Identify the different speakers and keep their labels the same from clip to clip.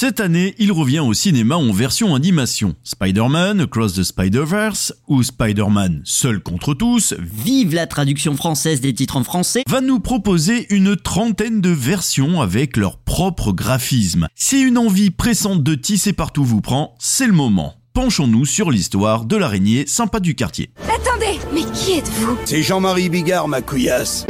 Speaker 1: Cette année, il revient au cinéma en version animation. Spider-Man Across the Spider-Verse ou Spider-Man Seul contre tous
Speaker 2: Vive la traduction française des titres en français.
Speaker 1: va nous proposer une trentaine de versions avec leur propre graphisme. Si une envie pressante de tisser partout vous prend, c'est le moment. Penchons-nous sur l'histoire de l'araignée sympa du quartier.
Speaker 3: Attendez, mais qui êtes-vous?
Speaker 4: C'est Jean-Marie Bigard, ma couillasse.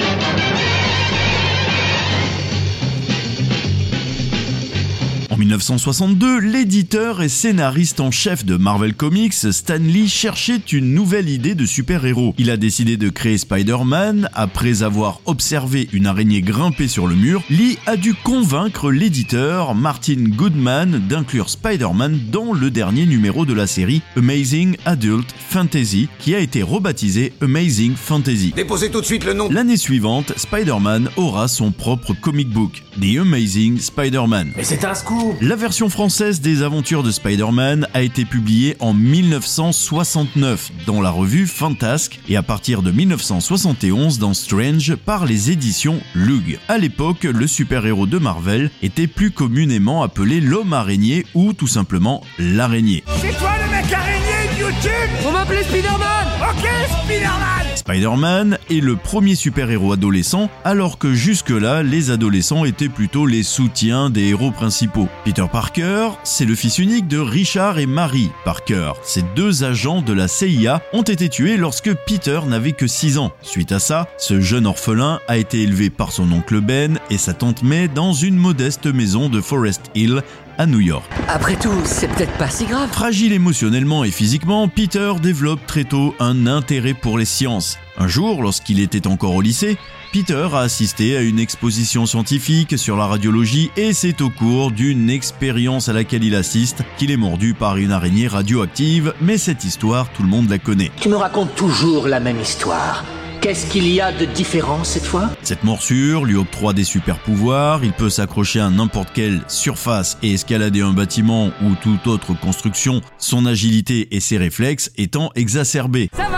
Speaker 1: 1962, l'éditeur et scénariste en chef de Marvel Comics, Stan Lee, cherchait une nouvelle idée de super-héros. Il a décidé de créer Spider-Man. Après avoir observé une araignée grimper sur le mur, Lee a dû convaincre l'éditeur, Martin Goodman, d'inclure Spider-Man dans le dernier numéro de la série Amazing Adult Fantasy, qui a été rebaptisé Amazing Fantasy.
Speaker 4: Déposez tout de suite le nom.
Speaker 1: L'année suivante, Spider-Man aura son propre comic book, The Amazing Spider-Man.
Speaker 5: Mais c'est un scoop
Speaker 1: La version française des aventures de Spider-Man a été publiée en 1969 dans la revue Fantasque et à partir de 1971 dans Strange par les éditions Lug. À l'époque, le super-héros de Marvel était plus communément appelé l'homme araignée ou tout simplement l'araignée.
Speaker 5: C'est toi le mec araignée de YouTube? On m'appelait Spider-Man Ok, Spider-Man
Speaker 1: Spider-Man est le premier super-héros adolescent, alors que jusque-là, les adolescents étaient plutôt les soutiens des héros principaux. Peter Parker, c'est le fils unique de Richard et Mary Parker. Ces deux agents de la CIA ont été tués lorsque Peter n'avait que 6 ans. Suite à ça, ce jeune orphelin a été élevé par son oncle Ben et sa tante May dans une modeste maison de Forest Hill à New York.
Speaker 6: Après tout, c'est peut-être pas si grave.
Speaker 1: Fragile émotionnellement et physiquement, Peter développe très tôt un intérêt pour les sciences. Un jour, lorsqu'il était encore au lycée, Peter a assisté à une exposition scientifique sur la radiologie et c'est au cours d'une expérience à laquelle il assiste qu'il est mordu par une araignée radioactive, mais cette histoire, tout le monde la connaît.
Speaker 6: Tu me racontes toujours la même histoire. Qu'est-ce qu'il y a de différent cette fois?
Speaker 1: Cette morsure lui octroie des super pouvoirs, il peut s'accrocher à n'importe quelle surface et escalader un bâtiment ou toute autre construction, son agilité et ses réflexes étant exacerbés.
Speaker 5: Ça va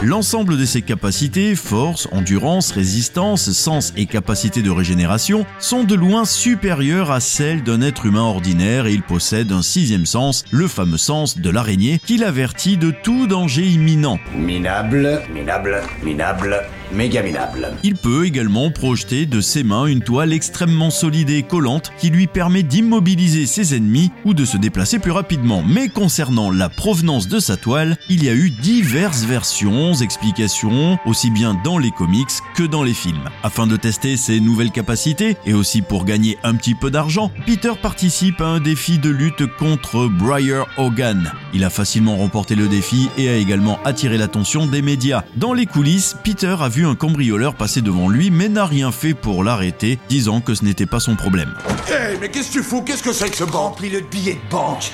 Speaker 1: L'ensemble de ses capacités, force, endurance, résistance, sens et capacité de régénération, sont de loin supérieures à celles d'un être humain ordinaire et il possède un sixième sens, le fameux sens de l'araignée, qui l'avertit de tout danger imminent.
Speaker 7: Minable, minable, minable, méga minable.
Speaker 1: Il peut également projeter de ses mains une toile extrêmement solide et collante qui lui permet d'immobiliser ses ennemis ou de se déplacer plus rapidement. Mais concernant la provenance de sa toile, il y a eu diverses versions, explications, aussi bien dans les comics que dans les films. Afin de tester ses nouvelles capacités et aussi pour gagner un petit peu d'argent, Peter participe à un défi de lutte contre Briar Hogan. Il a facilement remporté le défi et a également attiré l'attention des médias. Dans les coulisses, Peter a vu un cambrioleur passer devant lui mais n'a rien fait pour l'arrêter, disant que ce n'était pas son problème.
Speaker 4: Hé, mais qu'est-ce que tu fous? Qu'est-ce que c'est que ce banc?
Speaker 5: Remplis-le de billets de banque.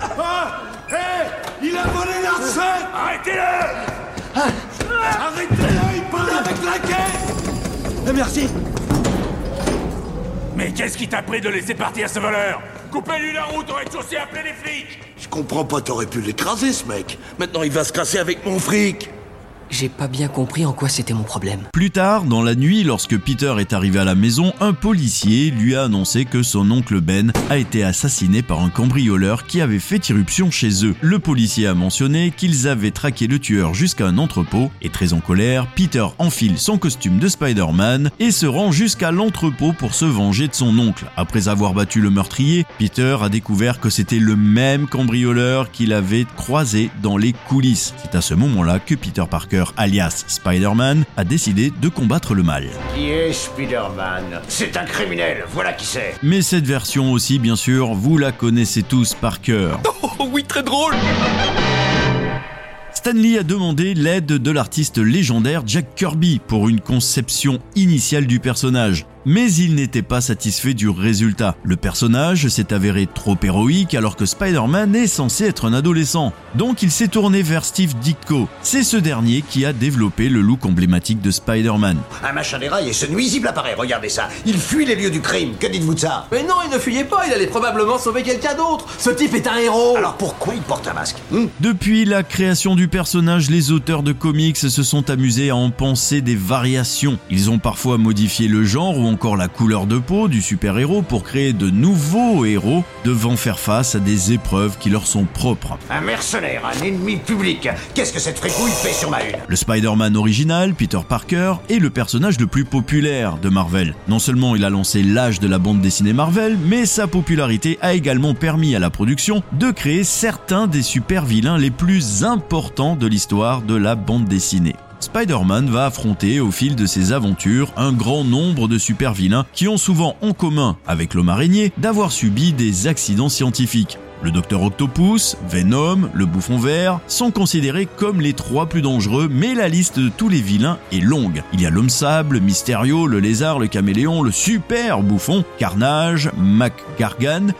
Speaker 4: Ah Hé Il a volé la recette
Speaker 5: Arrêtez-le
Speaker 4: Arrêtez-le, il parle avec la caisse!
Speaker 5: Merci. Mais qu'est-ce qui t'a pris de laisser partir ce voleur? Coupez-lui la route, on va être chaussé appeler les flics!
Speaker 4: Je comprends pas, t'aurais pu l'écraser, ce mec. Maintenant, il va se casser avec mon fric.
Speaker 6: J'ai pas bien compris en quoi c'était mon problème.
Speaker 1: Plus tard, dans la nuit, lorsque Peter est arrivé à la maison, un policier lui a annoncé que son oncle Ben a été assassiné par un cambrioleur qui avait fait irruption chez eux. Le policier a mentionné qu'ils avaient traqué le tueur jusqu'à un entrepôt et très en colère, Peter enfile son costume de Spider-Man et se rend jusqu'à l'entrepôt pour se venger de son oncle. Après avoir battu le meurtrier, Peter a découvert que c'était le même cambrioleur qu'il avait croisé dans les coulisses. C'est à ce moment-là que Peter Parker alias Spider-Man, a décidé de combattre le mal.
Speaker 7: Qui est Spider-Man? C'est un criminel, voilà qui c'est.
Speaker 1: Mais cette version aussi, bien sûr, vous la connaissez tous par cœur.
Speaker 6: Oh oui, très drôle
Speaker 1: Stanley a demandé l'aide de l'artiste légendaire Jack Kirby pour une conception initiale du personnage. Mais il n'était pas satisfait du résultat. Le personnage s'est avéré trop héroïque alors que Spider-Man est censé être un adolescent. Donc il s'est tourné vers Steve Ditko. C'est ce dernier qui a développé le look emblématique de Spider-Man.
Speaker 7: Un machin déraille et ce nuisible apparaît, regardez ça. Il fuit les lieux du crime, que dites-vous de ça?
Speaker 8: Mais non, il ne fuyait pas, il allait probablement sauver quelqu'un d'autre. Ce type est un héros.
Speaker 7: Alors pourquoi il porte un masque? Hmm?
Speaker 1: Depuis la création du personnage, les auteurs de comics se sont amusés à en penser des variations. Ils ont parfois modifié le genre ou encore la couleur de peau du super-héros pour créer de nouveaux héros devant faire face à des épreuves qui leur sont propres.
Speaker 7: Un mercenaire, un ennemi public. Qu'est-ce que cette fricouille fait sur ma une
Speaker 1: Le Spider-Man original, Peter Parker, est le personnage le plus populaire de Marvel. Non seulement il a lancé l'âge de la bande dessinée Marvel, mais sa popularité a également permis à la production de créer certains des super-vilains les plus importants de l'histoire de la bande dessinée. Spider-Man va affronter au fil de ses aventures un grand nombre de super-vilains qui ont souvent en commun avec l'homme araignée d'avoir subi des accidents scientifiques. Le Docteur Octopus, Venom, le Bouffon Vert sont considérés comme les trois plus dangereux, mais la liste de tous les vilains est longue. Il y a l'Homme Sable, Mysterio, le Lézard, le Caméléon, le Super Bouffon, Carnage, Mac Gargan,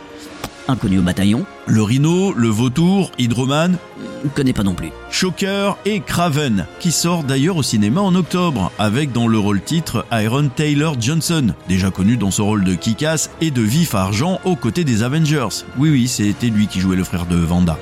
Speaker 2: Inconnu au bataillon.
Speaker 1: Le Rhino, le Vautour, Hydroman,
Speaker 2: ne connais pas non plus.
Speaker 1: Shocker et Craven, qui sort d'ailleurs au cinéma en octobre, avec dans le rôle titre Iron Taylor Johnson, déjà connu dans son rôle de Kick-Ass et de Vif Argent aux côtés des Avengers. Oui oui, c'était lui qui jouait le frère de Vanda.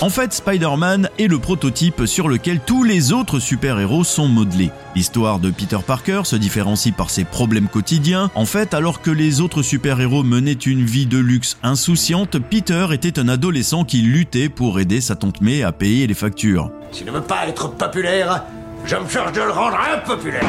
Speaker 1: En fait, Spider-Man est le prototype sur lequel tous les autres super-héros sont modelés. L'histoire de Peter Parker se différencie par ses problèmes quotidiens. En fait, alors que les autres super-héros menaient une vie de luxe insouciante, Peter était un adolescent qui luttait pour aider sa tante May à payer les factures.
Speaker 7: S'il ne veut pas être populaire, je me charge de le rendre impopulaire.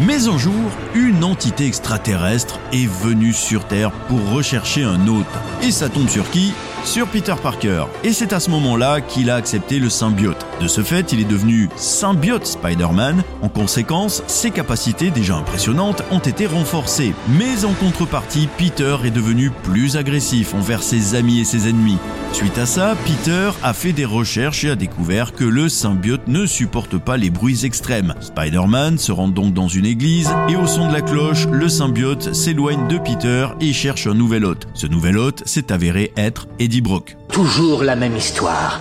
Speaker 1: Mais un jour, une entité extraterrestre est venue sur Terre pour rechercher un hôte. Et ça tombe sur qui? Sur Peter Parker. Et c'est à ce moment-là qu'il a accepté le symbiote. De ce fait, il est devenu symbiote Spider-Man. En conséquence, ses capacités déjà impressionnantes ont été renforcées. Mais en contrepartie, Peter est devenu plus agressif envers ses amis et ses ennemis. Suite à ça, Peter a fait des recherches et a découvert que le symbiote ne supporte pas les bruits extrêmes. Spider-Man se rend donc dans une église et au son de la cloche, le symbiote s'éloigne de Peter et cherche un nouvel hôte. Ce nouvel hôte s'est avéré être Eddie Brock.
Speaker 6: Toujours la même histoire.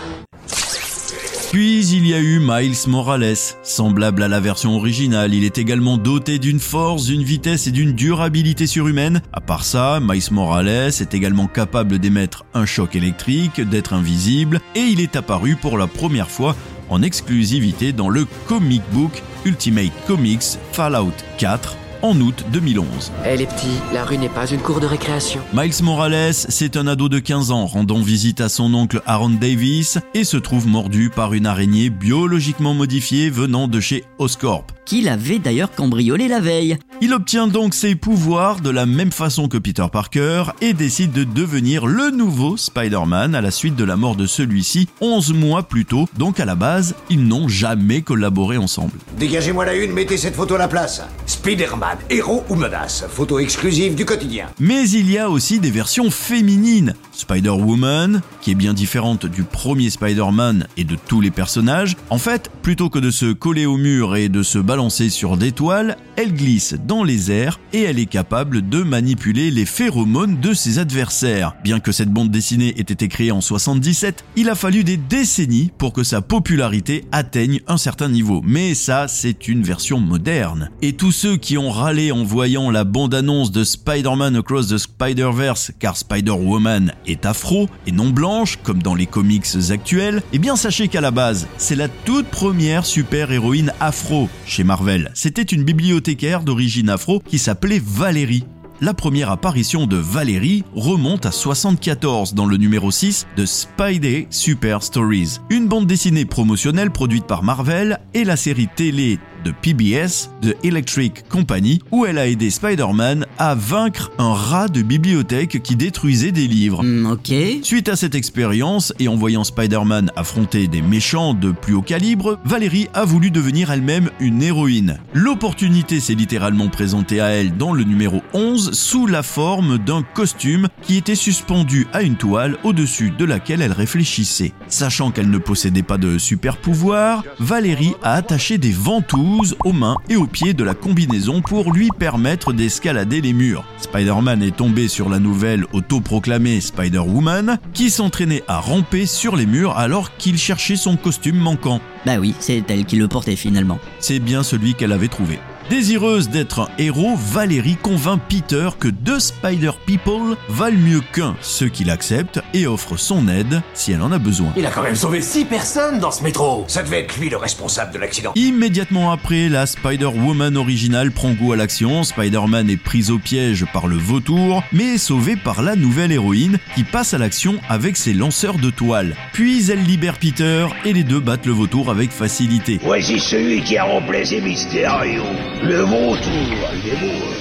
Speaker 1: Puis il y a eu Miles Morales. Semblable à la version originale, il est également doté d'une force, d'une vitesse et d'une durabilité surhumaine. À part ça, Miles Morales est également capable d'émettre un choc électrique, d'être invisible, et il est apparu pour la première fois en exclusivité dans le comic book Ultimate Comics Fallout 4 en août 2011.
Speaker 9: Elle est petite, la rue n'est pas une cour de récréation.
Speaker 1: Miles Morales, c'est un ado de 15 ans rendant visite à son oncle Aaron Davis et se trouve mordu par une araignée biologiquement modifiée venant de chez Oscorp
Speaker 2: qu'il avait d'ailleurs cambriolé la veille.
Speaker 1: Il obtient donc ses pouvoirs de la même façon que Peter Parker et décide de devenir le nouveau Spider-Man à la suite de la mort de celui-ci 11 mois plus tôt, donc à la base, ils n'ont jamais collaboré ensemble.
Speaker 7: Dégagez-moi la une, mettez cette photo à la place. Spider-Man, héros ou menace, photo exclusive du quotidien.
Speaker 1: Mais il y a aussi des versions féminines. Spider-Woman, qui est bien différente du premier Spider-Man et de tous les personnages. En fait, plutôt que de se coller au mur et de se balancée sur des toiles, elle glisse dans les airs et elle est capable de manipuler les phéromones de ses adversaires. Bien que cette bande dessinée ait été créée en 77, il a fallu des décennies pour que sa popularité atteigne un certain niveau. Mais ça, c'est une version moderne. Et tous ceux qui ont râlé en voyant la bande-annonce de Spider-Man Across the Spider-Verse, car Spider-Woman est afro et non blanche, comme dans les comics actuels, eh bien sachez qu'à la base, c'est la toute première super-héroïne afro chez Marvel. C'était une bibliothécaire d'origine afro qui s'appelait Valérie. La première apparition de Valérie remonte à 74 dans le numéro 6 de Spidey Super Stories, une bande dessinée promotionnelle produite par Marvel et la série télé de PBS, de Electric Company, où elle a aidé Spider-Man à vaincre un rat de bibliothèque qui détruisait des livres.
Speaker 2: Mm, ok.
Speaker 1: Suite à cette expérience et en voyant Spider-Man affronter des méchants de plus haut calibre, Valérie a voulu devenir elle-même une héroïne. L'opportunité s'est littéralement présentée à elle dans le numéro 11 sous la forme d'un costume qui était suspendu à une toile au-dessus de laquelle elle réfléchissait. Sachant qu'elle ne possédait pas de super pouvoir, Valérie a attaché des ventouses aux mains et aux pieds de la combinaison pour lui permettre d'escalader les murs. Spider-Man est tombé sur la nouvelle autoproclamée Spider-Woman qui s'entraînait à ramper sur les murs alors qu'il cherchait son costume manquant.
Speaker 2: Bah oui, c'est elle qui le portait finalement.
Speaker 1: C'est bien celui qu'elle avait trouvé. Désireuse d'être un héros, Valérie convainc Peter que deux Spider People valent mieux qu'un, ce qu'il accepte et offre son aide si elle en a besoin.
Speaker 8: Il a quand même sauvé six personnes dans ce métro
Speaker 7: Ça devait être lui le responsable de l'accident.
Speaker 1: Immédiatement après, la Spider-Woman originale prend goût à l'action, Spider-Man est prise au piège par le vautour, mais est sauvé par la nouvelle héroïne qui passe à l'action avec ses lanceurs de toile. Puis elle libère Peter et les deux battent le vautour avec facilité.
Speaker 10: Voici celui qui a remplacé Mysterio. Le beau.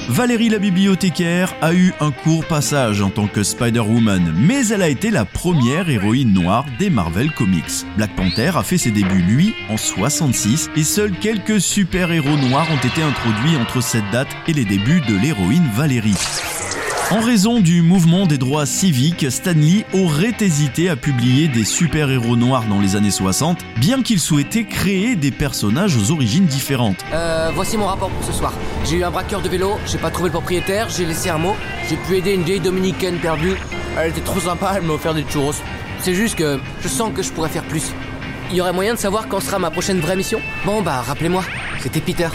Speaker 1: Valérie la bibliothécaire a eu un court passage en tant que Spider-Woman, mais elle a été la première héroïne noire des Marvel Comics. Black Panther a fait ses débuts, lui, en 66, et seuls quelques super-héros noirs ont été introduits entre cette date et les débuts de l'héroïne Valérie. En raison du mouvement des droits civiques, Stan Lee aurait hésité à publier des super-héros noirs dans les années 60, bien qu'il souhaitait créer des personnages aux origines différentes.
Speaker 9: Euh, voici mon rapport pour ce soir. J'ai eu un braqueur de vélo, j'ai pas trouvé le propriétaire, j'ai laissé un mot, j'ai pu aider une vieille dominicaine perdue. Elle était trop sympa, elle m'a offert des churros. C'est juste que je sens que je pourrais faire plus. Il y aurait moyen de savoir quand sera ma prochaine vraie mission? Bon bah rappelez-moi, c'était Peter.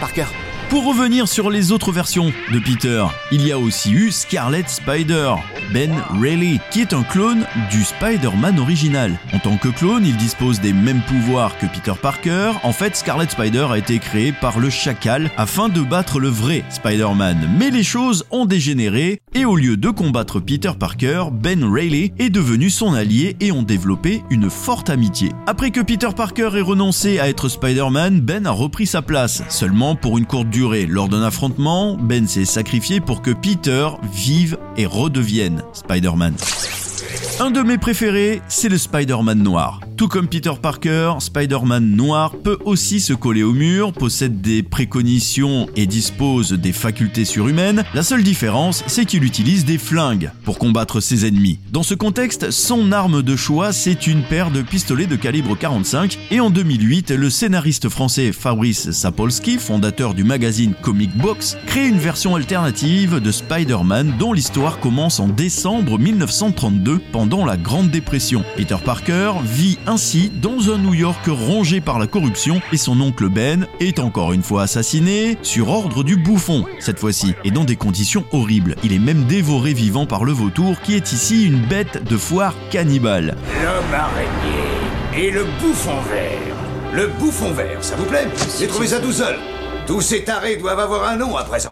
Speaker 9: Parker.
Speaker 1: Pour revenir sur les autres versions de Peter, il y a aussi eu Scarlet Spider, Ben Reilly, qui est un clone du Spider-Man original. En tant que clone, il dispose des mêmes pouvoirs que Peter Parker. En fait, Scarlet Spider a été créé par le Chacal afin de battre le vrai Spider-Man. Mais les choses ont dégénéré et au lieu de combattre Peter Parker, Ben Reilly est devenu son allié et ont développé une forte amitié. Après que Peter Parker ait renoncé à être Spider-Man, Ben a repris sa place, seulement pour une courte Lors d'un affrontement, Ben s'est sacrifié pour que Peter vive et redevienne Spider-Man. Un de mes préférés, c'est le Spider-Man noir. Tout comme Peter Parker, Spider-Man noir peut aussi se coller au mur, possède des préconitions et dispose des facultés surhumaines. La seule différence, c'est qu'il utilise des flingues pour combattre ses ennemis. Dans ce contexte, son arme de choix, c'est une paire de pistolets de calibre 45 et en 2008, le scénariste français Fabrice Sapolsky, fondateur du magazine Comic Box, crée une version alternative de Spider-Man dont l'histoire commence en décembre 1932 pendant la Grande Dépression. Peter Parker vit ainsi dans un New York rongé par la corruption et son oncle Ben est encore une fois assassiné sur ordre du bouffon, cette fois-ci, et dans des conditions horribles. Il est même dévoré vivant par le vautour qui est ici une bête de foire cannibale.
Speaker 7: L'homme araignée et le bouffon vert. Le bouffon vert, ça vous plaît? J'ai trouvé ça tout seul. Tous ces tarés doivent avoir un nom à présent.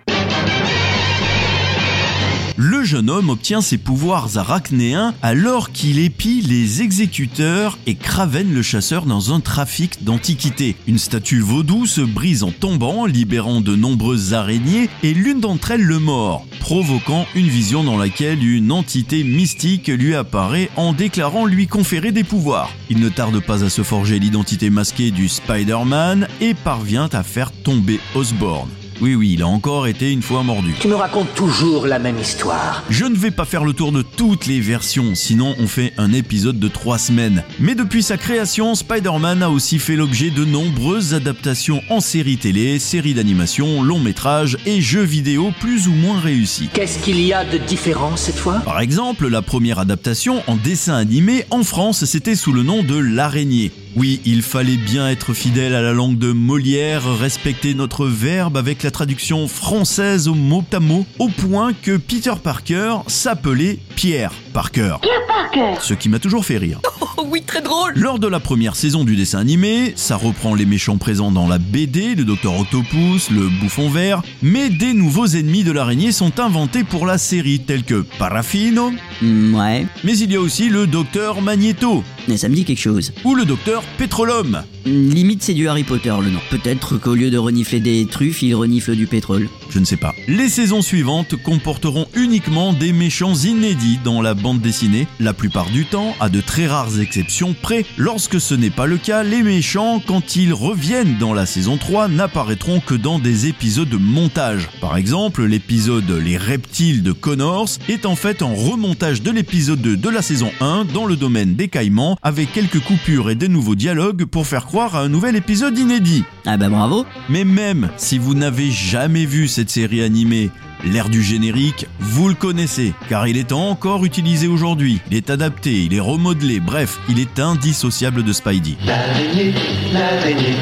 Speaker 1: Le jeune homme obtient ses pouvoirs arachnéens alors qu'il épie les exécuteurs et Kraven le chasseur dans un trafic d'antiquités. Une statue vaudou se brise en tombant, libérant de nombreuses araignées et l'une d'entre elles le mord, provoquant une vision dans laquelle une entité mystique lui apparaît en déclarant lui conférer des pouvoirs. Il ne tarde pas à se forger l'identité masquée du Spider-Man et parvient à faire tomber Osborn. Oui, oui, il a encore été une fois mordu.
Speaker 6: Tu me racontes toujours la même histoire.
Speaker 1: Je ne vais pas faire le tour de toutes les versions, sinon on fait un épisode de 3 semaines. Mais depuis sa création, Spider-Man a aussi fait l'objet de nombreuses adaptations en séries télé, séries d'animation, longs métrages et jeux vidéo plus ou moins réussis.
Speaker 6: Qu'est-ce qu'il y a de différent cette fois?
Speaker 1: Par exemple, la première adaptation en dessin animé en France, c'était sous le nom de L'araignée. Oui, il fallait bien être fidèle à la langue de Molière, respecter notre verbe avec la traduction française au mot à mot, au point que Peter Parker s'appelait Pierre Parker.
Speaker 3: Pierre Parker
Speaker 1: Ce qui m'a toujours fait rire.
Speaker 9: Oh oui, très drôle
Speaker 1: Lors de la première saison du dessin animé, ça reprend les méchants présents dans la BD, le Docteur Octopus, le Bouffon Vert, mais des nouveaux ennemis de l'araignée sont inventés pour la série, tels que Parafino,
Speaker 2: Mm, ouais,
Speaker 1: mais il y a aussi le Docteur Magneto,
Speaker 2: mais ça me dit quelque chose.
Speaker 1: ou le Docteur Pétrolum.
Speaker 2: Mm, Limite, c'est du Harry Potter le nom. Peut-être qu'au lieu de renifler des truffes, il renifle renifle du pétrole
Speaker 1: Je ne sais pas. Les saisons suivantes comporteront uniquement des méchants inédits dans la bande dessinée, la plupart du temps, à de très rares exceptions près. Lorsque ce n'est pas le cas, les méchants, quand ils reviennent dans la saison 3, n'apparaîtront que dans des épisodes de montage. Par exemple, l'épisode Les reptiles de Connors est en fait un remontage de l'épisode 2 de la saison 1 dans le domaine des caïmans, avec quelques coupures et des nouveaux dialogues pour faire croire à un nouvel épisode inédit.
Speaker 2: Ah bah bravo
Speaker 1: Mais même si vous n'avez jamais vu cette série animée, L'air du générique, vous le connaissez, car il est encore utilisé aujourd'hui. Il est adapté, il est remodelé, bref, il est indissociable de Spidey.
Speaker 11: L'araignée, l'araignée,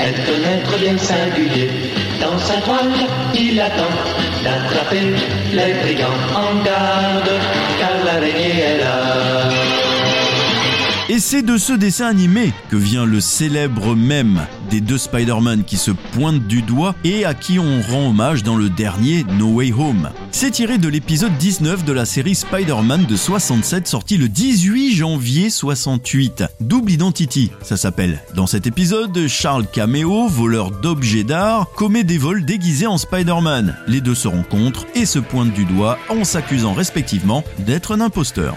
Speaker 11: elle peut être bien singulier. Dans sa toile, il attend d'attraper les brigands en garde, car l'araignée est là.
Speaker 1: Et c'est de ce dessin animé que vient le célèbre mème des deux Spider-Man qui se pointent du doigt et à qui on rend hommage dans le dernier No Way Home. C'est tiré de l'épisode 19 de la série Spider-Man de 67 sorti le 18 janvier 68. Double Identity, ça s'appelle. Dans cet épisode, Charles Cameo, voleur d'objets d'art, commet des vols déguisés en Spider-Man. Les deux se rencontrent et se pointent du doigt en s'accusant respectivement d'être un imposteur.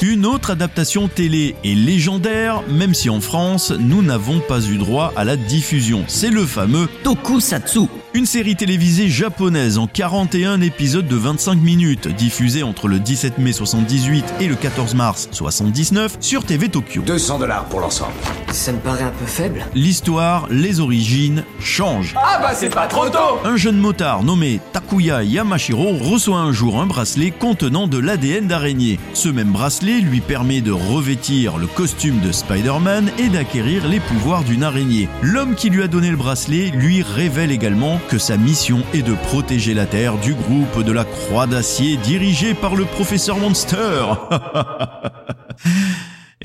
Speaker 1: Une autre adaptation télé est légendaire, même si en France, nous n'avons pas eu droit à la diffusion. C'est le fameux
Speaker 2: Tokusatsu.
Speaker 1: Une série télévisée japonaise en 41 épisodes de 25 minutes, diffusée entre le 17 mai 78 et le 14 mars 79 sur TV Tokyo.
Speaker 7: 200 dollars pour l'ensemble.
Speaker 9: Ça me paraît un peu faible.
Speaker 1: L'histoire, les origines changent.
Speaker 8: Ah bah c'est pas trop tôt
Speaker 1: Un jeune motard nommé Takuya Yamashiro reçoit un jour un bracelet contenant de l'ADN d'araignée. Ce même bracelet lui permet de revêtir le costume de Spider-Man et d'acquérir les pouvoirs d'une araignée. L'homme qui lui a donné le bracelet lui révèle également que sa mission est de protéger la Terre du groupe de la Croix d'Acier dirigé par le professeur Monster.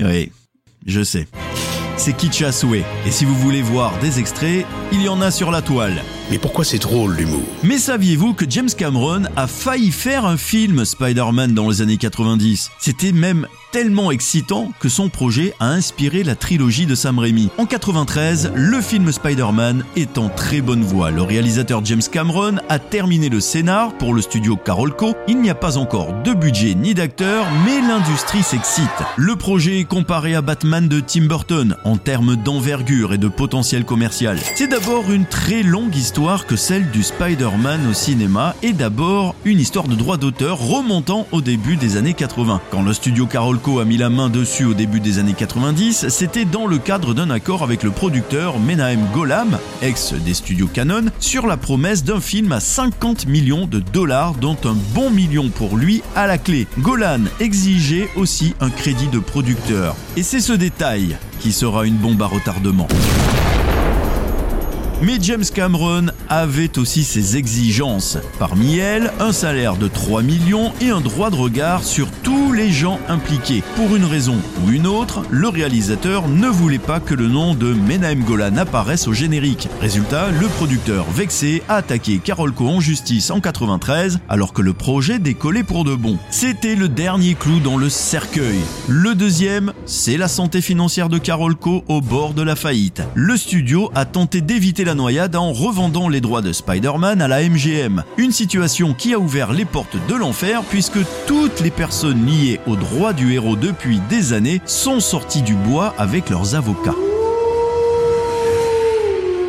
Speaker 1: oui, je sais. C'est kitsch à et si vous voulez voir des extraits, il y en a sur la toile.
Speaker 4: Mais pourquoi c'est drôle l'humour
Speaker 1: Mais saviez-vous que James Cameron a failli faire un film Spider-Man dans les années 90 C'était même tellement excitant que son projet a inspiré la trilogie de Sam Raimi. En 93, le film Spider-Man est en très bonne voie. Le réalisateur James Cameron a terminé le scénar pour le studio Carolco. Il n'y a pas encore de budget ni d'acteurs, mais l'industrie s'excite. Le projet est comparé à Batman de Tim Burton en termes d'envergure et de potentiel commercial. C'est d'abord une très longue histoire que celle du Spider-Man au cinéma et d'abord une histoire de droit d'auteur remontant au début des années 80. Quand le studio Carolco a mis la main dessus au début des années 90, c'était dans le cadre d'un accord avec le producteur Menahem Golam, ex des studios Canon, sur la promesse d'un film à 50 millions de dollars, dont un bon million pour lui à la clé. Golan exigeait aussi un crédit de producteur. Et c'est ce détail qui sera une bombe à retardement. Mais James Cameron avait aussi ses exigences. Parmi elles, un salaire de 3 millions et un droit de regard sur tous les gens impliqués. Pour une raison ou une autre, le réalisateur ne voulait pas que le nom de Menahem Golan apparaisse au générique. Résultat, le producteur vexé a attaqué Carolco en justice en 93 alors que le projet décollait pour de bon. C'était le dernier clou dans le cercueil. Le deuxième, c'est la santé financière de Carolco au bord de la faillite. Le studio a tenté d'éviter la noyade en revendant les droits de Spider-Man à la MGM. Une situation qui a ouvert les portes de l'enfer puisque toutes les personnes liées aux droits du héros depuis des années sont sorties du bois avec leurs avocats.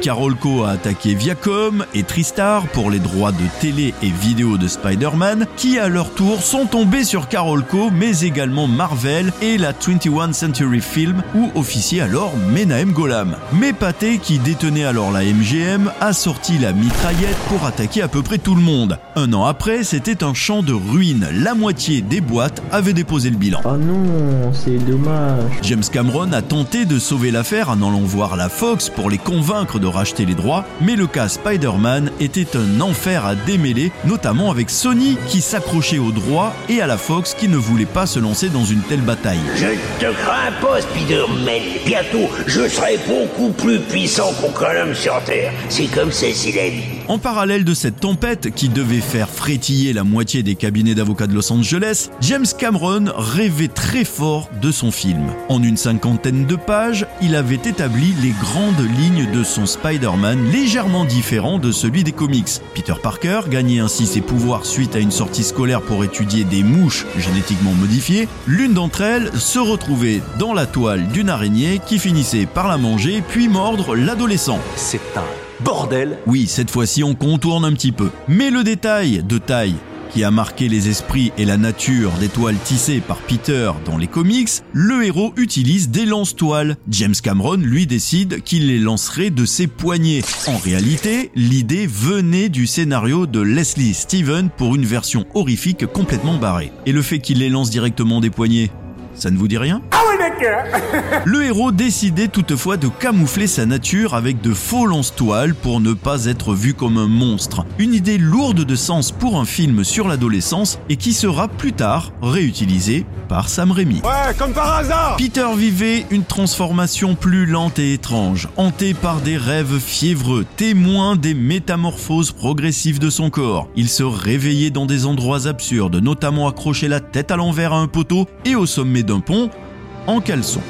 Speaker 1: Carolco a attaqué Viacom et Tristar pour les droits de télé et vidéo de Spider-Man, qui à leur tour sont tombés sur Carolco, mais également Marvel et la 21 Century Film, où officiait alors Menahem Golam. Mais Pathé, qui détenait alors la MGM, a sorti la mitraillette pour attaquer à peu près tout le monde. Un an après, c'était un champ de ruines. La moitié des boîtes avaient déposé le bilan.
Speaker 12: Oh non, c'est dommage.
Speaker 1: James Cameron a tenté de sauver l'affaire en allant voir la Fox pour les convaincre de racheter les droits, mais le cas Spider-Man était un enfer à démêler, notamment avec Sony qui s'accrochait aux droits et à la Fox qui ne voulait pas se lancer dans une telle bataille.
Speaker 10: Je te crains pas, Spider-Man. Bientôt, je serai beaucoup plus puissant qu'aucun homme sur Terre. C'est comme ça, c'est la vie.
Speaker 1: En parallèle de cette tempête qui devait faire frétiller la moitié des cabinets d'avocats de Los Angeles, James Cameron rêvait très fort de son film. En une cinquantaine de pages, il avait établi les grandes lignes de son Spider-Man légèrement différent de celui des comics. Peter Parker gagnait ainsi ses pouvoirs suite à une sortie scolaire pour étudier des mouches génétiquement modifiées. L'une d'entre elles se retrouvait dans la toile d'une araignée qui finissait par la manger puis mordre l'adolescent.
Speaker 6: C'est un bordel
Speaker 1: Oui, cette fois-ci on contourne un petit peu. Mais le détail de taille qui a marqué les esprits et la nature des toiles tissées par Peter dans les comics, le héros utilise des lance-toiles. James Cameron, lui, décide qu'il les lancerait de ses poignets. En réalité, l'idée venait du scénario de Leslie Steven pour une version horrifique complètement barrée. Et le fait qu'il les lance directement des poignets, ça ne vous dit rien?
Speaker 5: Ah
Speaker 1: Le héros décidait toutefois de camoufler sa nature avec de faux lance-toiles pour ne pas être vu comme un monstre. Une idée lourde de sens pour un film sur l'adolescence et qui sera plus tard réutilisée par Sam Raimi.
Speaker 5: Ouais, comme par hasard
Speaker 1: Peter vivait une transformation plus lente et étrange, hanté par des rêves fiévreux, témoin des métamorphoses progressives de son corps. Il se réveillait dans des endroits absurdes, notamment accroché la tête à l'envers à un poteau et au sommet d'un pont en caleçon.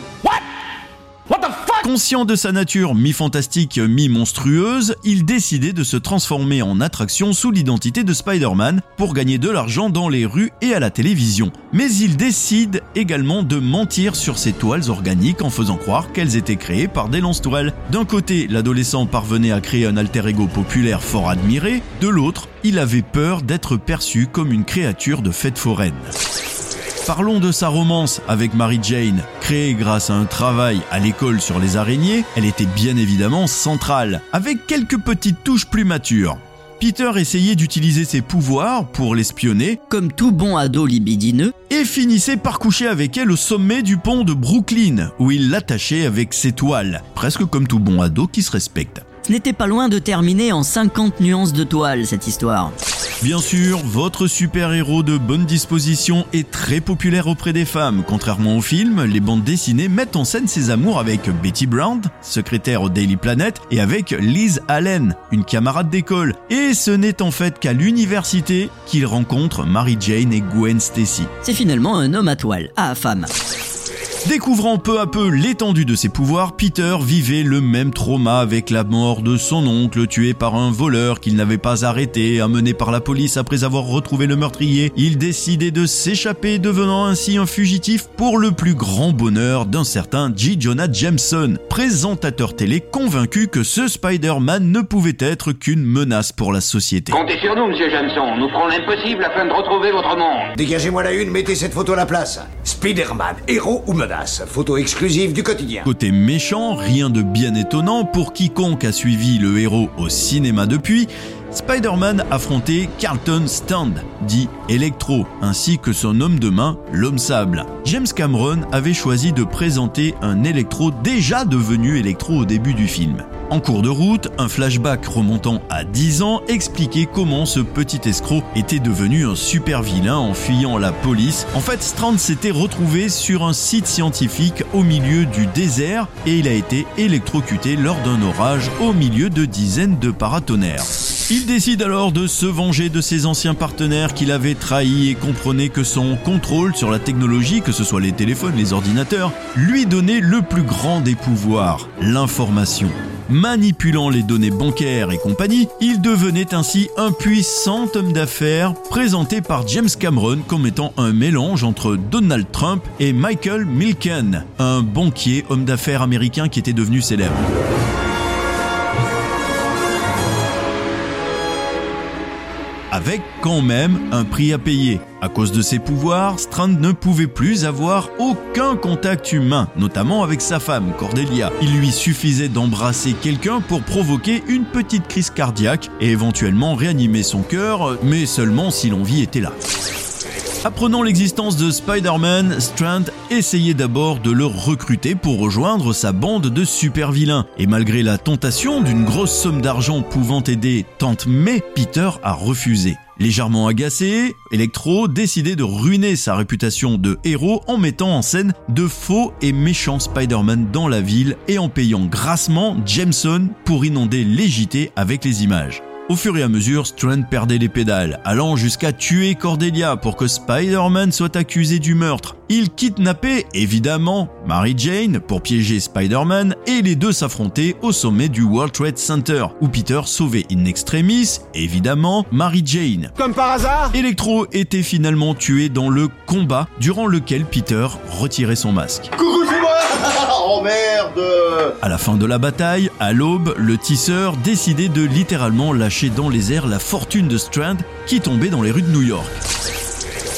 Speaker 1: Conscient de sa nature mi-fantastique, mi-monstrueuse, il décidait de se transformer en attraction sous l'identité de Spider-Man pour gagner de l'argent dans les rues et à la télévision. Mais il décide également de mentir sur ses toiles organiques en faisant croire qu'elles étaient créées par des lance-toiles. D'un côté, l'adolescent parvenait à créer un alter ego populaire fort admiré, de l'autre, il avait peur d'être perçu comme une créature de fête foraine. Parlons de sa romance avec Mary Jane. Créée grâce à un travail à l'école sur les araignées, elle était bien évidemment centrale, avec quelques petites touches plus matures. Peter essayait d'utiliser ses pouvoirs pour l'espionner,
Speaker 2: Comme tout bon ado libidineux,
Speaker 1: et finissait par coucher avec elle au sommet du pont de Brooklyn, où il l'attachait avec ses toiles, presque comme tout bon ado qui se respecte.
Speaker 2: Ce n'était pas loin de terminer en 50 nuances de toile cette histoire.
Speaker 1: Bien sûr, votre super-héros de bonne disposition est très populaire auprès des femmes. Contrairement au film, les bandes dessinées mettent en scène ses amours avec Betty Brown, secrétaire au Daily Planet, et avec Liz Allen, une camarade d'école. Et ce n'est en fait qu'à l'université qu'il rencontre Mary Jane et Gwen Stacy.
Speaker 2: C'est finalement un homme à toile, à femme.
Speaker 1: Découvrant peu à peu l'étendue de ses pouvoirs, Peter vivait le même trauma avec la mort de son oncle tué par un voleur qu'il n'avait pas arrêté, amené par la police après avoir retrouvé le meurtrier. Il décidait de s'échapper, devenant ainsi un fugitif pour le plus grand bonheur d'un certain J. Jonah Jameson, présentateur télé convaincu que ce Spider-Man ne pouvait être qu'une menace pour la société.
Speaker 13: Comptez sur nous, monsieur Jameson. Nous ferons l'impossible afin de retrouver votre monde.
Speaker 7: Dégagez-moi la une, mettez cette photo à la place. Spider-Man, héros ou menace Photo exclusive du quotidien.
Speaker 1: Côté méchant, rien de bien étonnant pour quiconque a suivi le héros au cinéma depuis, Spider-Man affrontait Carlton Stand, dit Electro, ainsi que son homme de main, l'homme sable. James Cameron avait choisi de présenter un Electro déjà devenu Electro au début du film. En cours de route, un flashback remontant à 10 ans expliquait comment ce petit escroc était devenu un super vilain en fuyant la police. En fait, Strand s'était retrouvé sur un site scientifique au milieu du désert et il a été électrocuté lors d'un orage au milieu de dizaines de paratonnerres. Il décide alors de se venger de ses anciens partenaires qu'il avait trahis et comprenait que son contrôle sur la technologie, que ce soit les téléphones, les ordinateurs, lui donnait le plus grand des pouvoirs, l'information. Manipulant les données bancaires et compagnie, il devenait ainsi un puissant homme d'affaires présenté par James Cameron comme étant un mélange entre Donald Trump et Michael Milken, un banquier homme d'affaires américain qui était devenu célèbre. Avec quand même un prix à payer. À cause de ses pouvoirs, Strand ne pouvait plus avoir aucun contact humain, notamment avec sa femme, Cordelia. Il lui suffisait d'embrasser quelqu'un pour provoquer une petite crise cardiaque et éventuellement réanimer son cœur, mais seulement si l'envie était là. Apprenant l'existence de Spider-Man, Strand essayait d'abord de le recruter pour rejoindre sa bande de super vilains. Et malgré la tentation d'une grosse somme d'argent pouvant aider Tante May, Peter a refusé. Légèrement agacé, Electro décidait de ruiner sa réputation de héros en mettant en scène de faux et méchants Spider-Man dans la ville et en payant grassement Jameson pour inonder les JT avec les images. Au fur et à mesure, Strand perdait les pédales, allant jusqu'à tuer Cordelia pour que Spider-Man soit accusé du meurtre. Il kidnappait évidemment Mary Jane pour piéger Spider-Man et les deux s'affrontaient au sommet du World Trade Center où Peter sauvait in extremis, évidemment, Mary Jane.
Speaker 5: Comme par hasard
Speaker 1: Electro était finalement tué dans le combat durant lequel Peter retirait son masque.
Speaker 10: Coucou, merde
Speaker 1: À la fin de la bataille, à l'aube, le tisseur décidait de littéralement lâcher dans les airs la fortune de Strand qui tombait dans les rues de New York.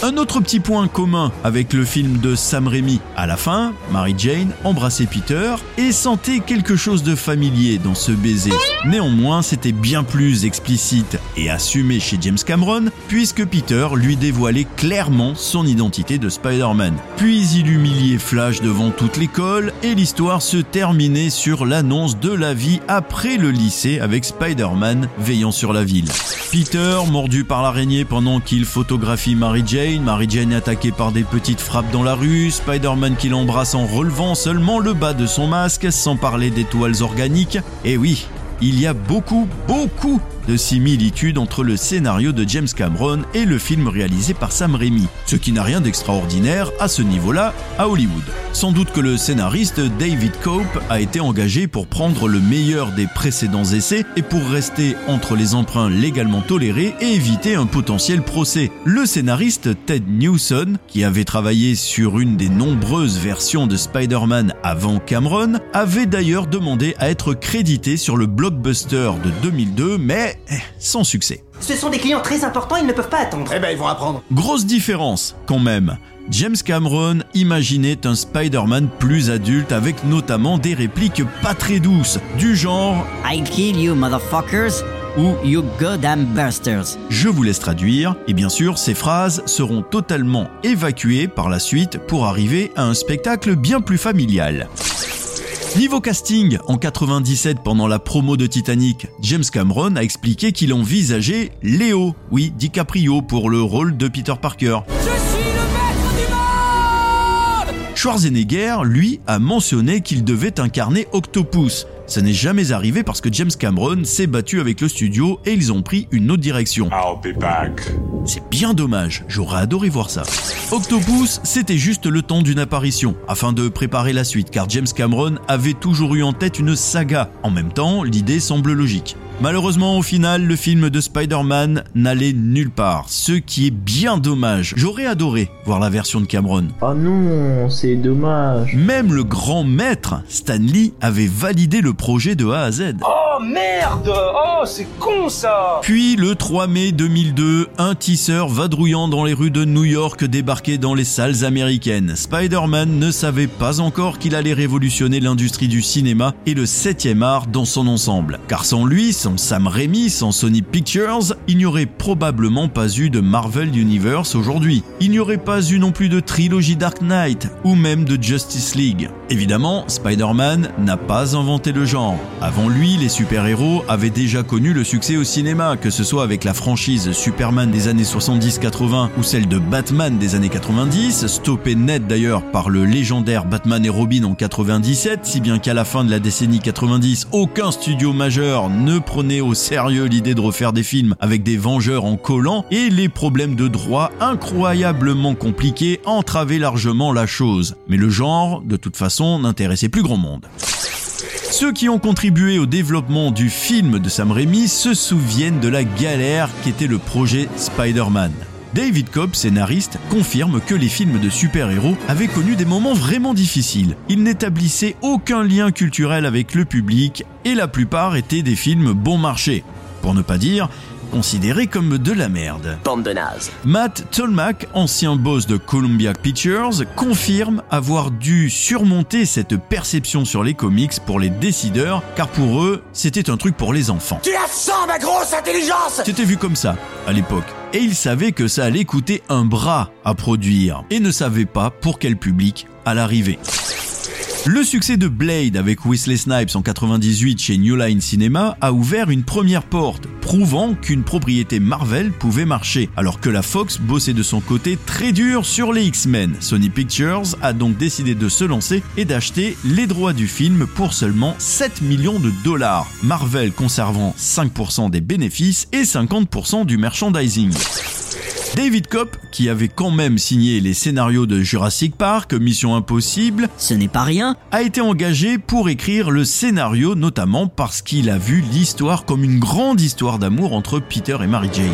Speaker 1: Un autre petit point commun avec le film de Sam Raimi. À la fin, Mary Jane embrassait Peter et sentait quelque chose de familier dans ce baiser. Néanmoins, c'était bien plus explicite et assumé chez James Cameron puisque Peter lui dévoilait clairement son identité de Spider-Man. Puis il humiliait Flash devant toute l'école et l'histoire se terminait sur l'annonce de la vie après le lycée avec Spider-Man veillant sur la ville. Peter, mordu par l'araignée pendant qu'il photographie Mary Jane, Mary Jane attaquée par des petites frappes dans la rue, Spider-Man qui l'embrasse en relevant seulement le bas de son masque, sans parler des toiles organiques. Et oui, il y a beaucoup, beaucoup de similitudes entre le scénario de James Cameron et le film réalisé par Sam Raimi, ce qui n'a rien d'extraordinaire à ce niveau-là à Hollywood. Sans doute que le scénariste David Cope a été engagé pour prendre le meilleur des précédents essais et pour rester entre les emprunts légalement tolérés et éviter un potentiel procès. Le scénariste Ted Newson, qui avait travaillé sur une des nombreuses versions de Spider-Man avant Cameron, avait d'ailleurs demandé à être crédité sur le blockbuster de 2002, mais sans succès.
Speaker 14: Ce sont des clients très importants, ils ne peuvent pas attendre.
Speaker 7: Eh ben, ils vont apprendre.
Speaker 1: Grosse différence, quand même. James Cameron imaginait un Spider-Man plus adulte avec notamment des répliques pas très douces, du genre
Speaker 2: I'll kill you, motherfuckers ou You goddamn busters.
Speaker 1: Je vous laisse traduire, et bien sûr, ces phrases seront totalement évacuées par la suite pour arriver à un spectacle bien plus familial. Niveau casting, en 97 pendant la promo de Titanic, James Cameron a expliqué qu'il envisageait Léo, oui, DiCaprio pour le rôle de Peter Parker.
Speaker 5: Je suis le maître du monde
Speaker 1: Schwarzenegger, lui, a mentionné qu'il devait incarner Octopus. Ça n'est jamais arrivé parce que James Cameron s'est battu avec le studio et ils ont pris une autre direction. C'est bien dommage, j'aurais adoré voir ça. Octopus, c'était juste le temps d'une apparition, afin de préparer la suite, car James Cameron avait toujours eu en tête une saga. En même temps, l'idée semble logique. Malheureusement, au final, le film de Spider-Man n'allait nulle part, ce qui est bien dommage. J'aurais adoré voir la version de Cameron.
Speaker 12: Oh non, c'est dommage.
Speaker 1: Même le grand maître, Stan Lee, avait validé le projet de A à Z.
Speaker 5: Oh merde Oh, c'est con ça
Speaker 1: Puis le 3 mai 2002, un tisseur vadrouillant dans les rues de New York débarquait dans les salles américaines. Spider-Man ne savait pas encore qu'il allait révolutionner l'industrie du cinéma et le 7 art dans son ensemble. Car sans lui, sans Sam Raimi, sans Sony Pictures, il n'y aurait probablement pas eu de Marvel Universe aujourd'hui. Il n'y aurait pas eu non plus de trilogie Dark Knight ou même de Justice League. Évidemment, Spider-Man n'a pas inventé le genre. Avant lui, les super-héros avaient déjà connu le succès au cinéma, que ce soit avec la franchise Superman des années 70-80 ou celle de Batman des années 90, stoppée net d'ailleurs par le légendaire Batman et Robin en 97, si bien qu'à la fin de la décennie 90, aucun studio majeur ne prenait au sérieux l'idée de refaire des films avec des vengeurs en collant et les problèmes de droit incroyablement compliqués entravaient largement la chose. Mais le genre, de toute façon, n'intéressait plus grand monde. Ceux qui ont contribué au développement du film de Sam Raimi se souviennent de la galère qu'était le projet Spider-Man. David Cobb, scénariste, confirme que les films de super-héros avaient connu des moments vraiment difficiles. Ils n'établissaient aucun lien culturel avec le public et la plupart étaient des films bon marché. Pour ne pas dire considérés comme de la merde.
Speaker 14: Bande de nazes.
Speaker 1: Matt Tolmack, ancien boss de Columbia Pictures, confirme avoir dû surmonter cette perception sur les comics pour les décideurs, car pour eux, c'était un truc pour les enfants.
Speaker 5: Tu la sens, ma grosse intelligence
Speaker 1: C'était vu comme ça, à l'époque. Et ils savaient que ça allait coûter un bras à produire, et ne savaient pas pour quel public à l'arrivée. Le succès de Blade avec Wesley Snipes en 98 chez New Line Cinema a ouvert une première porte, prouvant qu'une propriété Marvel pouvait marcher, alors que la Fox bossait de son côté très dur sur les X-Men. Sony Pictures a donc décidé de se lancer et d'acheter les droits du film pour seulement 7 millions de dollars, Marvel conservant 5% des bénéfices et 50% du merchandising. David Kopp, qui avait quand même signé les scénarios de Jurassic Park, Mission Impossible,
Speaker 2: ce n'est pas rien,
Speaker 1: a été engagé pour écrire le scénario notamment parce qu'il a vu l'histoire comme une grande histoire d'amour entre Peter et Mary Jane.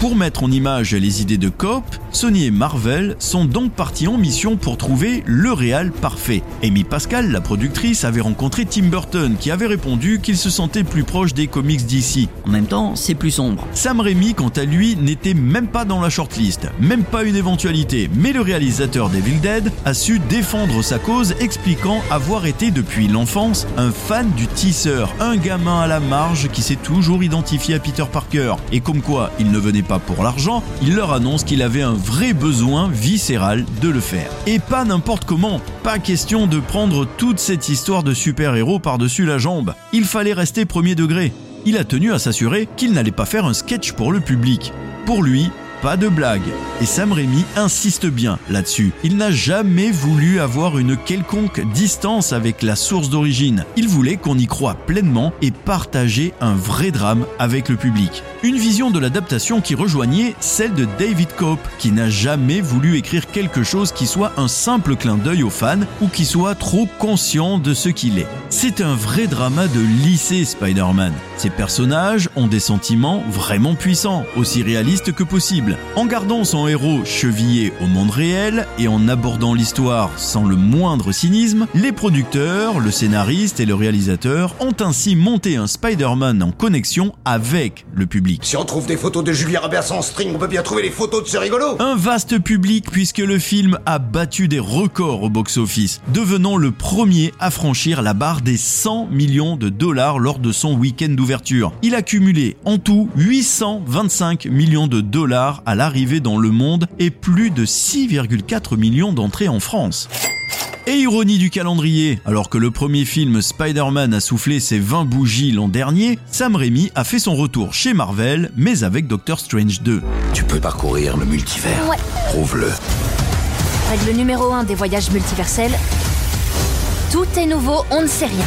Speaker 1: Pour mettre en image les idées de Coop, Sony et Marvel sont donc partis en mission pour trouver le réal parfait. Amy Pascal, la productrice, avait rencontré Tim Burton qui avait répondu qu'il se sentait plus proche des comics d'ici.
Speaker 2: En même temps, c'est plus sombre.
Speaker 1: Sam Raimi, quant à lui, n'était même pas dans la shortlist, même pas une éventualité, mais le réalisateur Devil Dead a su défendre sa cause expliquant avoir été depuis l'enfance un fan du tisseur, un gamin à la marge qui s'est toujours identifié à Peter Parker, et comme quoi il ne venait pas pour l'argent, il leur annonce qu'il avait un vrai besoin viscéral de le faire. Et pas n'importe comment, pas question de prendre toute cette histoire de super-héros par-dessus la jambe. Il fallait rester premier degré. Il a tenu à s'assurer qu'il n'allait pas faire un sketch pour le public. Pour lui, pas de blague. Et Sam Raimi insiste bien là-dessus. Il n'a jamais voulu avoir une quelconque distance avec la source d'origine. Il voulait qu'on y croit pleinement et partager un vrai drame avec le public. Une vision de l'adaptation qui rejoignait celle de David Cope, qui n'a jamais voulu écrire quelque chose qui soit un simple clin d'œil aux fans ou qui soit trop conscient de ce qu'il est. C'est un vrai drama de lycée Spider-Man. Ces personnages ont des sentiments vraiment puissants, aussi réalistes que possible. En gardant son héros chevillé au monde réel et en abordant l'histoire sans le moindre cynisme, les producteurs, le scénariste et le réalisateur ont ainsi monté un Spider-Man en connexion avec le public.
Speaker 7: Si on trouve des photos de Julia Roberts en string, on peut bien trouver les photos de ce rigolo
Speaker 1: Un vaste public puisque le film a battu des records au box-office, devenant le premier à franchir la barre des 100 millions de dollars lors de son week-end d'ouverture. Il a cumulé en tout 825 millions de dollars à l'arrivée dans le monde et plus de 6,4 millions d'entrées en France. Et ironie du calendrier, alors que le premier film Spider-Man a soufflé ses 20 bougies l'an dernier, Sam Raimi a fait son retour chez Marvel, mais avec Doctor Strange 2.
Speaker 7: Tu peux parcourir le multivers.
Speaker 3: Ouais.
Speaker 7: Prouve-le.
Speaker 3: Règle numéro 1 des voyages multiversels. Tout est nouveau, on ne sait rien.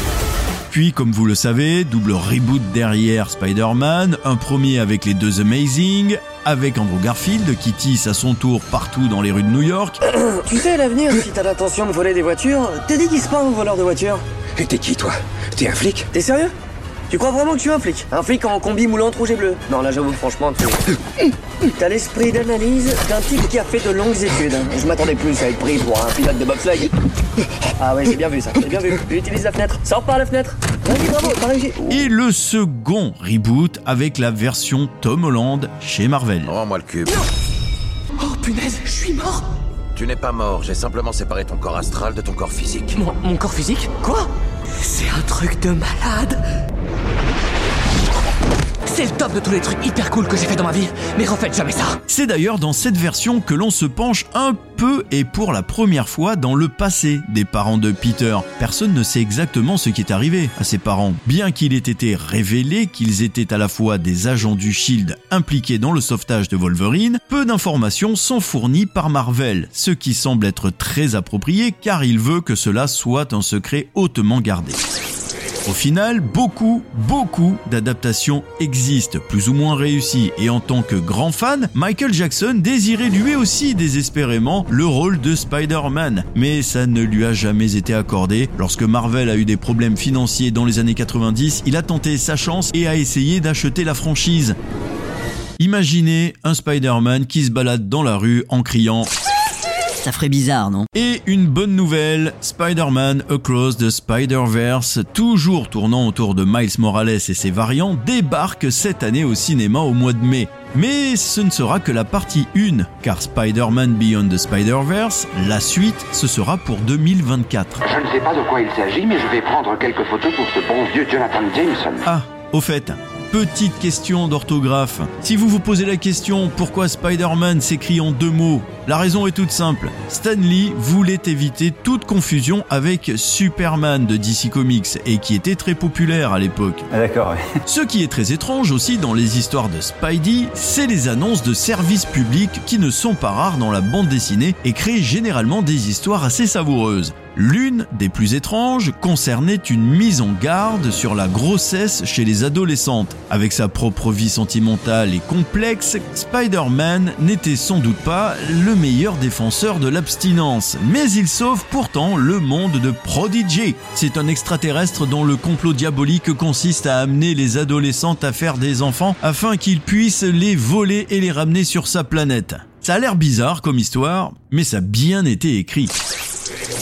Speaker 1: Puis, comme vous le savez, double reboot derrière Spider-Man, un premier avec les deux Amazing, avec Andrew Garfield qui tisse à son tour partout dans les rues de New York.
Speaker 15: tu sais, à l'avenir, si t'as l'intention de voler des voitures, te déguise pas en voleur de voitures.
Speaker 7: Et t'es qui, toi? T'es un flic?
Speaker 15: T'es sérieux? Tu crois vraiment que tu es un flic Un flic en combi moulante rouge et bleu Non, là, j'avoue, franchement, tu... T'as l'esprit d'analyse d'un type qui a fait de longues études. Je m'attendais plus à être pris pour un pilote de bobsleigh. Ah ouais, j'ai bien vu ça, j'ai bien vu. Utilise la fenêtre, sors par la fenêtre.
Speaker 1: Et le second reboot avec la version Tom Holland chez Marvel.
Speaker 7: Rends-moi le cube.
Speaker 15: Oh punaise, je suis mort
Speaker 7: Tu n'es pas mort, j'ai simplement séparé ton corps astral de ton corps physique.
Speaker 15: Mon, mon corps physique Quoi? C'est un truc de malade c'est le top de tous les trucs hyper cool que j'ai fait dans ma vie, mais refaites jamais ça.
Speaker 1: C'est d'ailleurs dans cette version que l'on se penche un peu et pour la première fois dans le passé des parents de Peter. Personne ne sait exactement ce qui est arrivé à ses parents. Bien qu'il ait été révélé qu'ils étaient à la fois des agents du Shield impliqués dans le sauvetage de Wolverine, peu d'informations sont fournies par Marvel, ce qui semble être très approprié car il veut que cela soit un secret hautement gardé. Au final, beaucoup, beaucoup d'adaptations existent, plus ou moins réussies, et en tant que grand fan, Michael Jackson désirait lui aussi désespérément le rôle de Spider-Man, mais ça ne lui a jamais été accordé. Lorsque Marvel a eu des problèmes financiers dans les années 90, il a tenté sa chance et a essayé d'acheter la franchise. Imaginez un Spider-Man qui se balade dans la rue en criant
Speaker 2: ça ferait bizarre, non?
Speaker 1: Et une bonne nouvelle, Spider-Man Across the Spider-Verse, toujours tournant autour de Miles Morales et ses variants, débarque cette année au cinéma au mois de mai. Mais ce ne sera que la partie 1, car Spider-Man Beyond the Spider-Verse, la suite, ce sera pour 2024.
Speaker 13: Je ne sais pas de quoi il s'agit, mais je vais prendre quelques photos pour ce bon vieux Jonathan Jameson.
Speaker 1: Ah, au fait, Petite question d'orthographe. Si vous vous posez la question pourquoi Spider-Man s'écrit en deux mots, la raison est toute simple. Stan Lee voulait éviter toute confusion avec Superman de DC Comics et qui était très populaire à l'époque.
Speaker 16: Ah, D'accord,
Speaker 1: Ce qui est très étrange aussi dans les histoires de Spidey, c'est les annonces de services publics qui ne sont pas rares dans la bande dessinée et créent généralement des histoires assez savoureuses. L'une des plus étranges concernait une mise en garde sur la grossesse chez les adolescentes. Avec sa propre vie sentimentale et complexe, Spider-Man n'était sans doute pas le meilleur défenseur de l'abstinence, mais il sauve pourtant le monde de Prodigy. C'est un extraterrestre dont le complot diabolique consiste à amener les adolescentes à faire des enfants afin qu'il puisse les voler et les ramener sur sa planète. Ça a l'air bizarre comme histoire, mais ça a bien été écrit.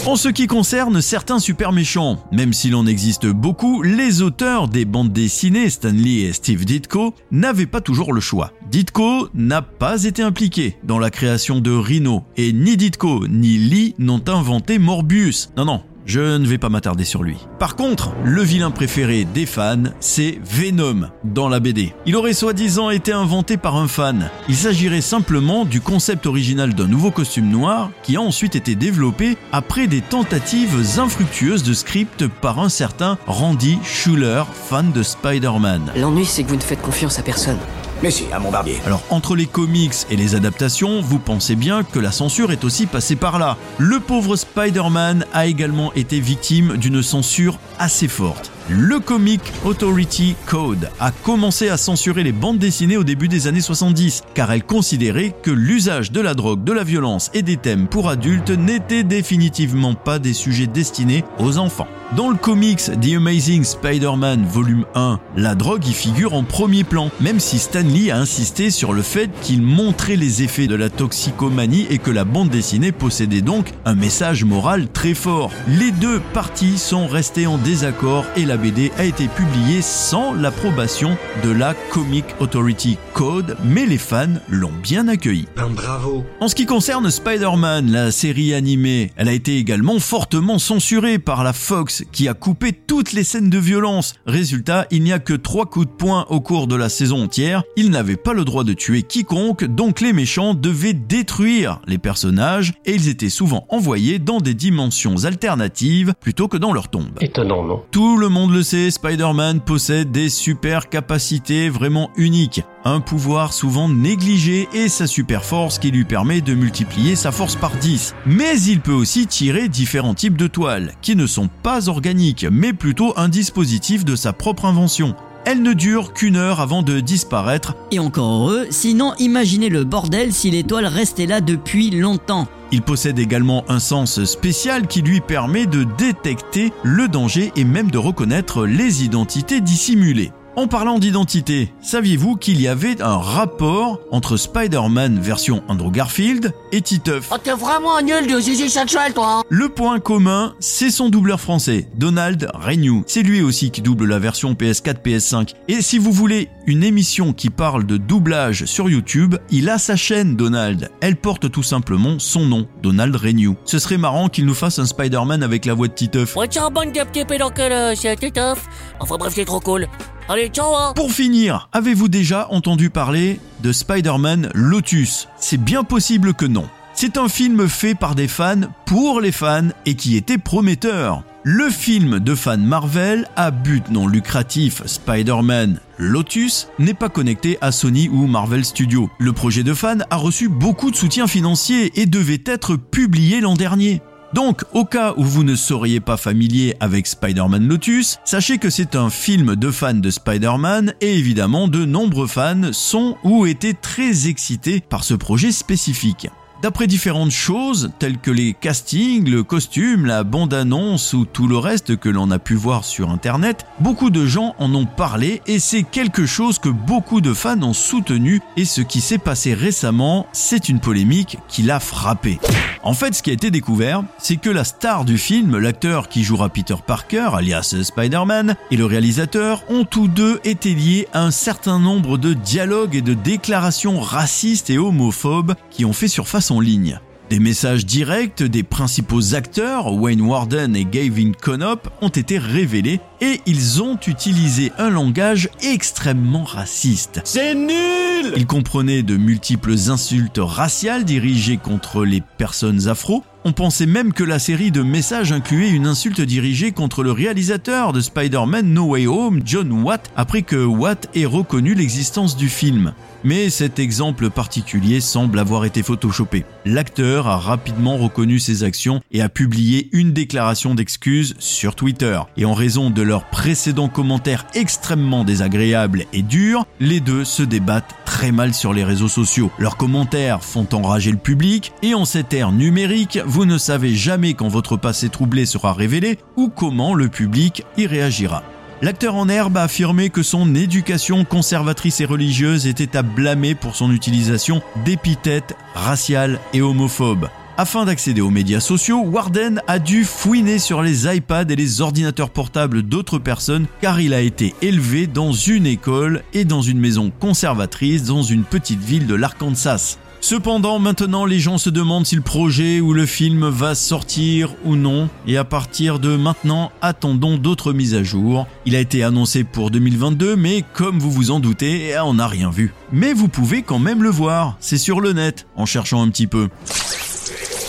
Speaker 1: En ce qui concerne certains super méchants, même s'il en existe beaucoup, les auteurs des bandes dessinées Stanley et Steve Ditko n'avaient pas toujours le choix. Ditko n'a pas été impliqué dans la création de Rhino, et ni Ditko ni Lee n'ont inventé Morbius. Non, non, je ne vais pas m'attarder sur lui. Par contre, le vilain préféré des fans, c'est Venom dans la BD. Il aurait soi-disant été inventé par un fan. Il s'agirait simplement du concept original d'un nouveau costume noir qui a ensuite été développé après des tentatives infructueuses de script par un certain Randy Schuller, fan de Spider-Man.
Speaker 14: L'ennui, c'est que vous ne faites confiance à personne.
Speaker 7: Mais si, à mon barbier.
Speaker 1: Alors, entre les comics et les adaptations, vous pensez bien que la censure est aussi passée par là. Le pauvre Spider-Man a également été victime d'une censure assez forte. Le Comic Authority Code a commencé à censurer les bandes dessinées au début des années 70, car elle considérait que l'usage de la drogue, de la violence et des thèmes pour adultes n'étaient définitivement pas des sujets destinés aux enfants. Dans le comics The Amazing Spider-Man Volume 1, la drogue y figure en premier plan, même si Stan Lee a insisté sur le fait qu'il montrait les effets de la toxicomanie et que la bande dessinée possédait donc un message moral très fort. Les deux parties sont restées en désaccord et la BD a été publiée sans l'approbation de la Comic Authority Code, mais les fans l'ont bien accueilli.
Speaker 7: Ben bravo.
Speaker 1: En ce qui concerne Spider-Man, la série animée, elle a été également fortement censurée par la Fox qui a coupé toutes les scènes de violence. Résultat, il n'y a que trois coups de poing au cours de la saison entière. Ils n'avaient pas le droit de tuer quiconque, donc les méchants devaient détruire les personnages et ils étaient souvent envoyés dans des dimensions alternatives plutôt que dans leur tombe.
Speaker 6: Étonnant, non?
Speaker 1: Tout le monde le sait, Spider-Man possède des super capacités vraiment uniques. Un pouvoir souvent négligé et sa super force qui lui permet de multiplier sa force par 10. Mais il peut aussi tirer différents types de toiles, qui ne sont pas organiques, mais plutôt un dispositif de sa propre invention. Elle ne dure qu'une heure avant de disparaître.
Speaker 2: Et encore heureux, sinon imaginez le bordel si l'étoile restait là depuis longtemps.
Speaker 1: Il possède également un sens spécial qui lui permet de détecter le danger et même de reconnaître les identités dissimulées. En parlant d'identité, saviez-vous qu'il y avait un rapport entre Spider-Man version Andrew Garfield et Titeuf?
Speaker 5: Oh, t'es vraiment nul de Gigi Satchel, toi
Speaker 1: Le point commun, c'est son doubleur français, Donald Renew. C'est lui aussi qui double la version PS4, PS5. Et si vous voulez une émission qui parle de doublage sur YouTube, il a sa chaîne Donald. Elle porte tout simplement son nom, Donald Renew. Ce serait marrant qu'il nous fasse un Spider-Man avec la voix de Titeuf.
Speaker 5: Ouais, petits pédocles, euh, c'est Titeuf. Enfin bref, c'est trop cool. Hein.
Speaker 1: Pour finir, avez-vous déjà entendu parler de Spider-Man Lotus? C'est bien possible que non. C'est un film fait par des fans pour les fans et qui était prometteur. Le film de fans Marvel à but non lucratif Spider-Man Lotus n'est pas connecté à Sony ou Marvel Studios. Le projet de fans a reçu beaucoup de soutien financier et devait être publié l'an dernier. Donc, au cas où vous ne seriez pas familier avec Spider-Man Lotus, sachez que c'est un film de fans de Spider-Man et évidemment de nombreux fans sont ou étaient très excités par ce projet spécifique. D'après différentes choses, telles que les castings, le costume, la bande-annonce ou tout le reste que l'on a pu voir sur internet, beaucoup de gens en ont parlé et c'est quelque chose que beaucoup de fans ont soutenu et ce qui s'est passé récemment, c'est une polémique qui l'a frappé. En fait, ce qui a été découvert, c'est que la star du film, l'acteur qui jouera Peter Parker, alias Spider-Man, et le réalisateur ont tous deux été liés à un certain nombre de dialogues et de déclarations racistes et homophobes qui ont fait surface en ligne. Des messages directs des principaux acteurs, Wayne Warden et Gavin Conop, ont été révélés et ils ont utilisé un langage extrêmement raciste.
Speaker 16: C'est nul
Speaker 1: Ils comprenaient de multiples insultes raciales dirigées contre les personnes afro, on pensait même que la série de messages incluait une insulte dirigée contre le réalisateur de Spider-Man No Way Home, John Watt, après que Watt ait reconnu l'existence du film. Mais cet exemple particulier semble avoir été photoshopé. L'acteur a rapidement reconnu ses actions et a publié une déclaration d'excuses sur Twitter. Et en raison de leurs précédents commentaires extrêmement désagréables et durs, les deux se débattent très mal sur les réseaux sociaux. Leurs commentaires font enrager le public et en cette ère numérique, vous ne savez jamais quand votre passé troublé sera révélé ou comment le public y réagira. L'acteur en herbe a affirmé que son éducation conservatrice et religieuse était à blâmer pour son utilisation d'épithètes raciales et homophobes. Afin d'accéder aux médias sociaux, Warden a dû fouiner sur les iPads et les ordinateurs portables d'autres personnes car il a été élevé dans une école et dans une maison conservatrice dans une petite ville de l'Arkansas. Cependant, maintenant, les gens se demandent si le projet ou le film va sortir ou non, et à partir de maintenant, attendons d'autres mises à jour. Il a été annoncé pour 2022, mais comme vous vous en doutez, on n'a rien vu. Mais vous pouvez quand même le voir, c'est sur le net, en cherchant un petit peu.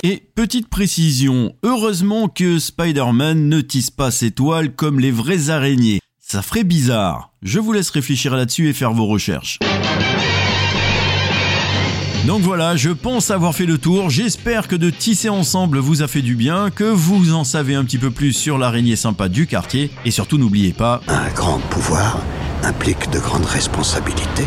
Speaker 1: Et petite précision, heureusement que Spider-Man ne tisse pas ses toiles comme les vraies araignées. Ça ferait bizarre. Je vous laisse réfléchir là-dessus et faire vos recherches. Donc voilà, je pense avoir fait le tour. J'espère que de tisser ensemble vous a fait du bien, que vous en savez un petit peu plus sur l'araignée sympa du quartier. Et surtout, n'oubliez pas...
Speaker 17: Un grand pouvoir implique de grandes responsabilités.